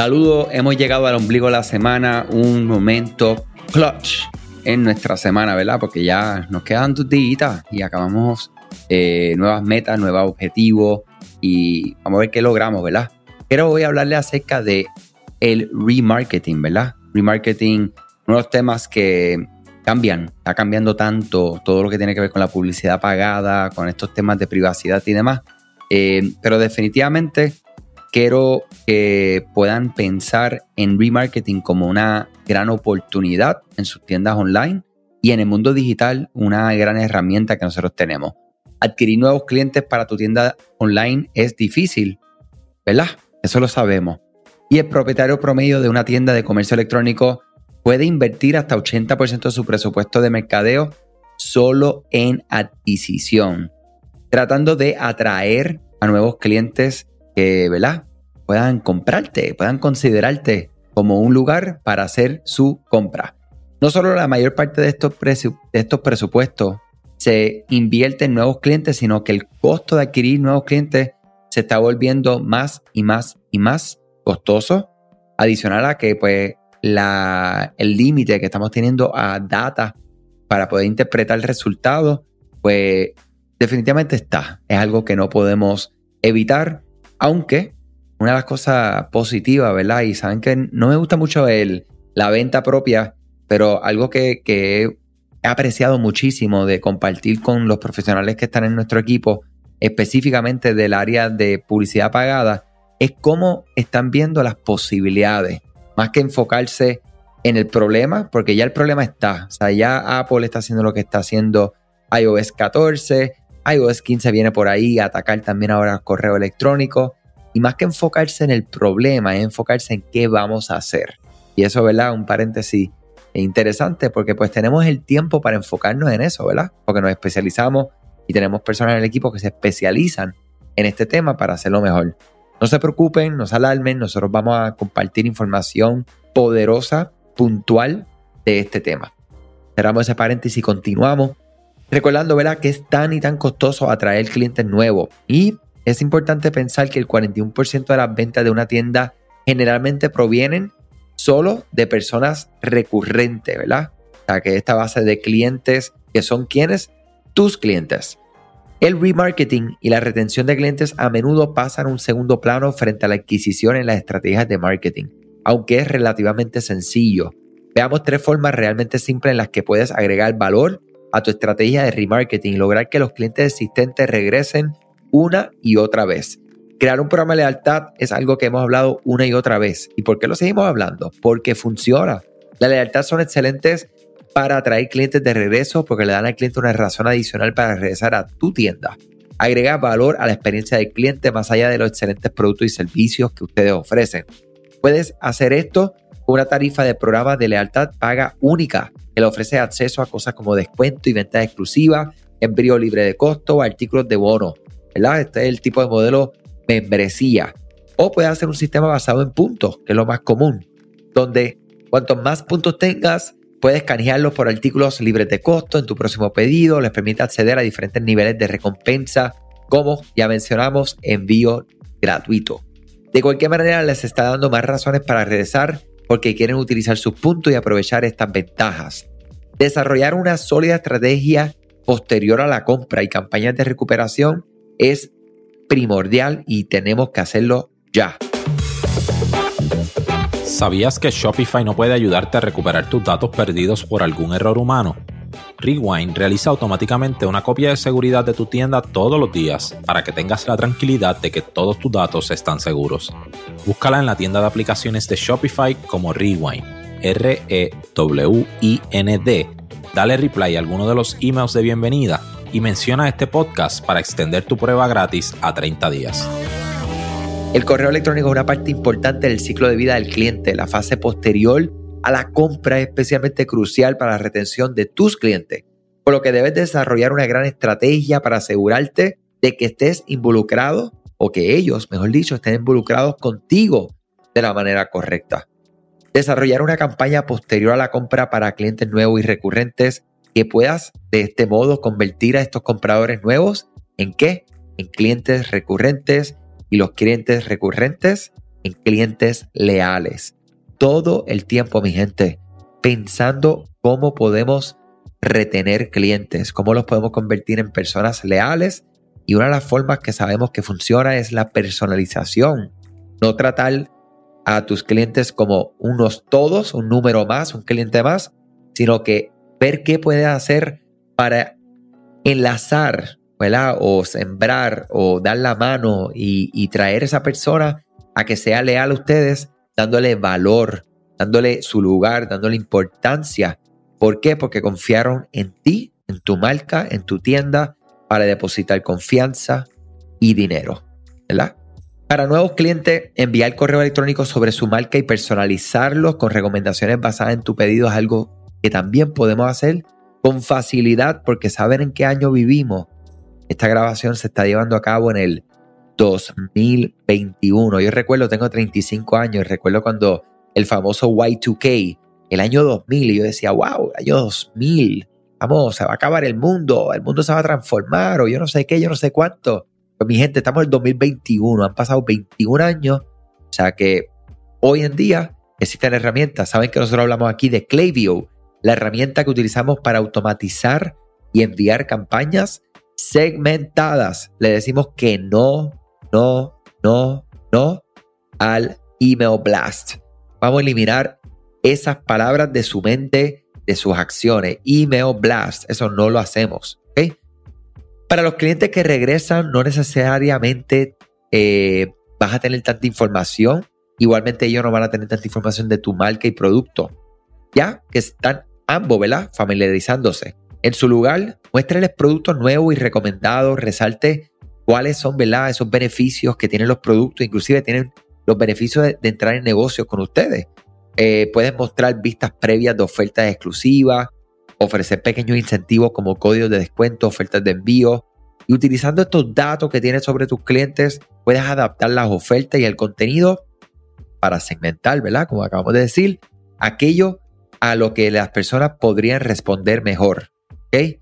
Saludos, hemos llegado al ombligo de la semana, un momento clutch en nuestra semana, ¿verdad? Porque ya nos quedan dos días y acabamos eh, nuevas metas, nuevos objetivos y vamos a ver qué logramos, ¿verdad? Pero voy a hablarle acerca de el remarketing, ¿verdad? Remarketing, unos temas que cambian, está cambiando tanto todo lo que tiene que ver con la publicidad pagada, con estos temas de privacidad y demás. Eh, pero definitivamente quiero que puedan pensar en remarketing como una gran oportunidad en sus tiendas online y en el mundo digital una gran herramienta que nosotros tenemos. Adquirir nuevos clientes para tu tienda online es difícil, ¿verdad? Eso lo sabemos. Y el propietario promedio de una tienda de comercio electrónico puede invertir hasta 80% de su presupuesto de mercadeo solo en adquisición, tratando de atraer a nuevos clientes que, ¿verdad? Puedan comprarte, puedan considerarte como un lugar para hacer su compra. No solo la mayor parte de estos, de estos presupuestos se invierte en nuevos clientes, sino que el costo de adquirir nuevos clientes se está volviendo más y más y más costoso. Adicional a que pues la, el límite que estamos teniendo a data para poder interpretar el resultado, pues definitivamente está. Es algo que no podemos evitar, aunque una de las cosas positivas, ¿verdad? Y saben que no me gusta mucho el, la venta propia, pero algo que, que he apreciado muchísimo de compartir con los profesionales que están en nuestro equipo, específicamente del área de publicidad pagada, es cómo están viendo las posibilidades, más que enfocarse en el problema, porque ya el problema está. O sea, ya Apple está haciendo lo que está haciendo iOS 14, iOS 15 viene por ahí a atacar también ahora el correo electrónico. Y más que enfocarse en el problema, es enfocarse en qué vamos a hacer. Y eso, ¿verdad? Un paréntesis interesante porque pues tenemos el tiempo para enfocarnos en eso, ¿verdad? Porque nos especializamos y tenemos personas en el equipo que se especializan en este tema para hacerlo mejor. No se preocupen, no se alarmen, nosotros vamos a compartir información poderosa, puntual de este tema. Cerramos ese paréntesis y continuamos. Recordando, ¿verdad? Que es tan y tan costoso atraer clientes nuevos. Y es importante pensar que el 41% de las ventas de una tienda generalmente provienen solo de personas recurrentes, ¿verdad? O sea, que esta base de clientes que son quienes? Tus clientes. El remarketing y la retención de clientes a menudo pasan a un segundo plano frente a la adquisición en las estrategias de marketing, aunque es relativamente sencillo. Veamos tres formas realmente simples en las que puedes agregar valor a tu estrategia de remarketing y lograr que los clientes existentes regresen una y otra vez. Crear un programa de lealtad es algo que hemos hablado una y otra vez. ¿Y por qué lo seguimos hablando? Porque funciona. La lealtad son excelentes para atraer clientes de regreso porque le dan al cliente una razón adicional para regresar a tu tienda. Agrega valor a la experiencia del cliente más allá de los excelentes productos y servicios que ustedes ofrecen. Puedes hacer esto con una tarifa de programa de lealtad paga única le ofrece acceso a cosas como descuento y ventas exclusivas, envío libre de costo artículos de bono. ¿verdad? Este es el tipo de modelo membresía. O puedes hacer un sistema basado en puntos, que es lo más común, donde cuantos más puntos tengas, Puedes canjearlos por artículos libres de costo en tu próximo pedido, les permite acceder a diferentes niveles de recompensa, como ya mencionamos, envío gratuito. De cualquier manera, les está dando más razones para regresar porque quieren utilizar sus puntos y aprovechar estas ventajas. Desarrollar una sólida estrategia posterior a la compra y campañas de recuperación es primordial y tenemos que hacerlo ya. ¿Sabías que Shopify no puede ayudarte a recuperar tus datos perdidos por algún error humano? Rewind realiza automáticamente una copia de seguridad de tu tienda todos los días para que tengas la tranquilidad de que todos tus datos están seguros. Búscala en la tienda de aplicaciones de Shopify como Rewind, R-E-W-I-N-D. Dale reply a alguno de los emails de bienvenida y menciona este podcast para extender tu prueba gratis a 30 días. El correo electrónico es una parte importante del ciclo de vida del cliente. La fase posterior a la compra es especialmente crucial para la retención de tus clientes, por lo que debes desarrollar una gran estrategia para asegurarte de que estés involucrado o que ellos, mejor dicho, estén involucrados contigo de la manera correcta. Desarrollar una campaña posterior a la compra para clientes nuevos y recurrentes que puedas de este modo convertir a estos compradores nuevos en qué? En clientes recurrentes y los clientes recurrentes en clientes leales. Todo el tiempo, mi gente, pensando cómo podemos retener clientes, cómo los podemos convertir en personas leales. Y una de las formas que sabemos que funciona es la personalización. No tratar a tus clientes como unos todos, un número más, un cliente más, sino que ver qué puedes hacer para enlazar, ¿verdad? O sembrar o dar la mano y, y traer a esa persona a que sea leal a ustedes, dándole valor, dándole su lugar, dándole importancia. ¿Por qué? Porque confiaron en ti, en tu marca, en tu tienda, para depositar confianza y dinero. ¿Verdad? Para nuevos clientes, enviar correo electrónico sobre su marca y personalizarlos con recomendaciones basadas en tu pedido es algo que también podemos hacer con facilidad porque saben en qué año vivimos. Esta grabación se está llevando a cabo en el 2021. Yo recuerdo, tengo 35 años, recuerdo cuando el famoso Y2K, el año 2000, y yo decía, wow, año 2000, vamos, se va a acabar el mundo, el mundo se va a transformar, o yo no sé qué, yo no sé cuánto. Mi gente, estamos en el 2021, han pasado 21 años, o sea que hoy en día existen herramientas. Saben que nosotros hablamos aquí de Klaviyo, la herramienta que utilizamos para automatizar y enviar campañas segmentadas. Le decimos que no, no, no, no al email blast. Vamos a eliminar esas palabras de su mente, de sus acciones. Email blast, eso no lo hacemos. Para los clientes que regresan, no necesariamente eh, vas a tener tanta información. Igualmente ellos no van a tener tanta información de tu marca y producto. Ya que están ambos. Familiarizándose. En su lugar, muéstreles productos nuevos y recomendados, resalte cuáles son, ¿verdad? Esos beneficios que tienen los productos, inclusive tienen los beneficios de, entrar en negocios con ustedes. Eh, puedes mostrar vistas previas de ofertas exclusivas, ofrecer pequeños incentivos como códigos de descuento, ofertas de envío. Y utilizando estos datos que tienes sobre tus clientes, puedes adaptar las ofertas y el contenido para segmentar, ¿verdad? Como acabamos de decir, aquello a lo que las personas podrían responder mejor. ¿Ok?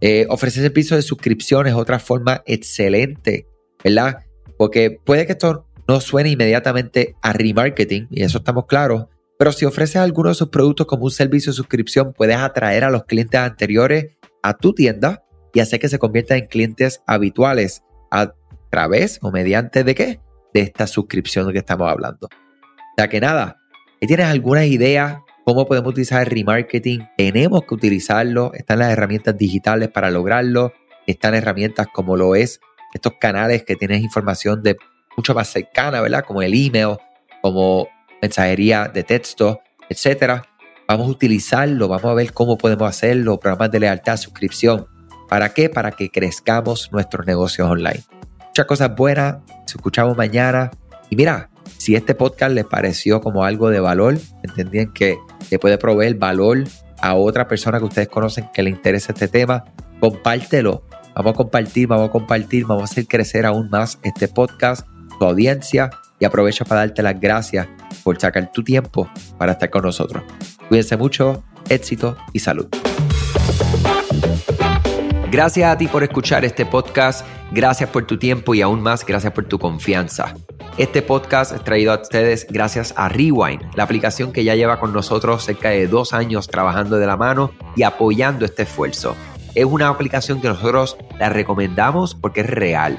Eh, ofrecer servicios de suscripción es otra forma excelente, ¿verdad? Porque puede que esto no suene inmediatamente a remarketing, y eso estamos claros, pero si ofreces alguno de sus productos como un servicio de suscripción, puedes atraer a los clientes anteriores a tu tienda y hacer que se conviertan en clientes habituales a través o mediante de qué? De esta suscripción que estamos hablando. Ya que nada, si tienes alguna idea cómo podemos utilizar el remarketing, tenemos que utilizarlo. Están las herramientas digitales para lograrlo. Están herramientas como lo es estos canales que tienes información de mucho más cercana, ¿verdad? Como el email, como mensajería de texto, etcétera. Vamos a utilizarlo, vamos a ver cómo podemos hacerlo, programas de lealtad, suscripción. ¿Para qué? Para que crezcamos nuestros negocios online. Muchas cosas buenas, se escuchamos mañana. Y mira, si este podcast les pareció como algo de valor, entendían que le puede proveer valor a otra persona que ustedes conocen que le interesa este tema, compártelo. Vamos a compartir, vamos a compartir, vamos a hacer crecer aún más este podcast, tu audiencia y aprovecho para darte las gracias por sacar tu tiempo para estar con nosotros. Cuídense mucho, éxito y salud. Gracias a ti por escuchar este podcast, gracias por tu tiempo y aún más gracias por tu confianza. Este podcast es traído a ustedes gracias a Rewind, la aplicación que ya lleva con nosotros cerca de dos años trabajando de la mano y apoyando este esfuerzo. Es una aplicación que nosotros la recomendamos porque es real